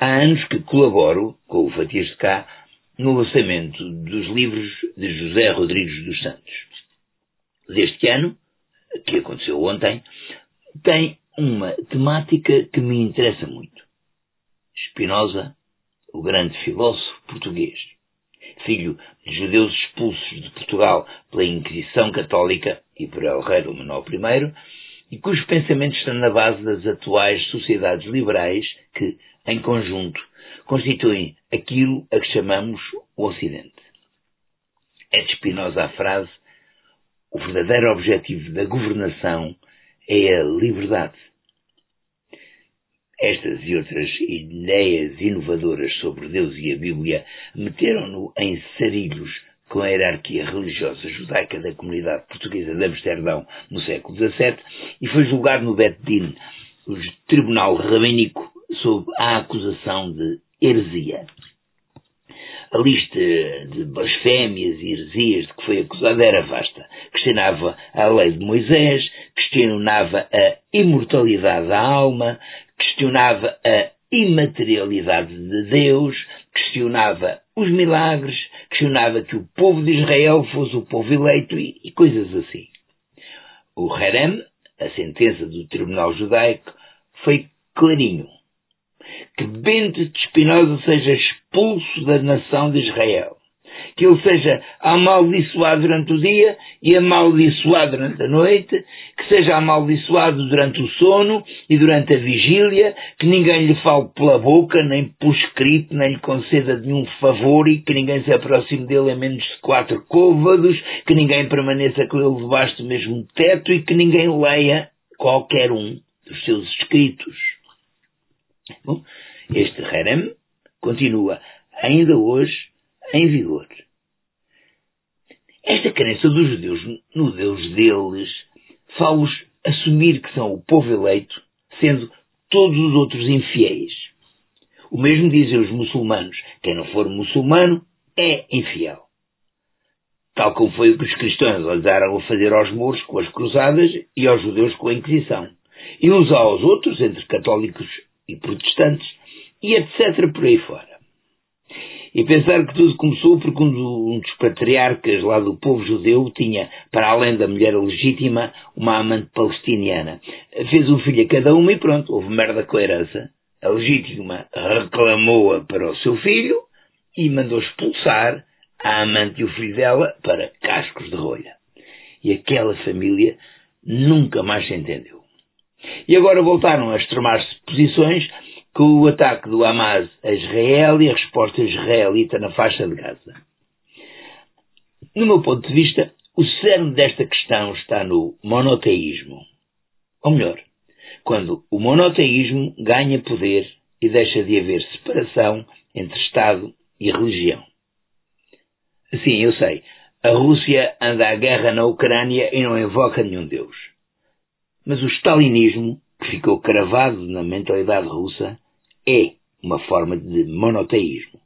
Há anos que colaboro com o Fatias de Cá no lançamento dos livros de José Rodrigues dos Santos. Deste ano, que aconteceu ontem, tem uma temática que me interessa muito. Spinoza, o grande filósofo português, filho de judeus expulsos de Portugal pela Inquisição Católica e por El Rei do Manuel I, e cujos pensamentos estão na base das atuais sociedades liberais que, em conjunto, constituem aquilo a que chamamos o Ocidente. É de Spinoza a frase: o verdadeiro objetivo da governação é a liberdade. Estas e outras ideias inovadoras sobre Deus e a Bíblia meteram-no em sarilhos com a hierarquia religiosa judaica da comunidade portuguesa de Amsterdão no século XVII e foi julgado no Bet Din, o tribunal rabínico, sob a acusação de heresia. A lista de blasfémias e heresias de que foi acusado era vasta. Questionava a lei de Moisés, questionava a imortalidade da alma, questionava a imaterialidade de Deus, questionava os milagres, questionava que o povo de Israel fosse o povo eleito e, e coisas assim. O Harem, a sentença do Tribunal Judaico, foi clarinho. Que Bento de Espinosa seja expulso da nação de Israel que ele seja amaldiçoado durante o dia e amaldiçoado durante a noite, que seja amaldiçoado durante o sono e durante a vigília, que ninguém lhe fale pela boca, nem por escrito, nem lhe conceda nenhum favor e que ninguém se aproxime dele a menos de quatro côvados, que ninguém permaneça com ele debaixo do mesmo teto e que ninguém leia qualquer um dos seus escritos. Bom, este harem continua ainda hoje em vigor. Esta crença dos judeus no Deus deles faz-os assumir que são o povo eleito, sendo todos os outros infiéis. O mesmo dizem os muçulmanos. Quem não for muçulmano é infiel. Tal como foi o que os cristãos olharam a fazer aos mouros com as cruzadas e aos judeus com a Inquisição. E uns aos outros, entre católicos e protestantes, e etc. por aí fora. E pensar que tudo começou porque um dos patriarcas lá do povo judeu tinha, para além da mulher legítima, uma amante palestiniana. Fez um filho a cada uma e pronto, houve merda com a herança. A legítima reclamou-a para o seu filho e mandou expulsar a amante e o filho dela para cascos de rolha. E aquela família nunca mais se entendeu. E agora voltaram a extremar-se posições com o ataque do Hamas a Israel e a resposta israelita na faixa de Gaza. No meu ponto de vista, o cerne desta questão está no monoteísmo. Ou melhor, quando o monoteísmo ganha poder e deixa de haver separação entre Estado e religião. Sim, eu sei, a Rússia anda à guerra na Ucrânia e não invoca nenhum Deus. Mas o stalinismo, que ficou cravado na mentalidade russa, é uma forma de monoteísmo.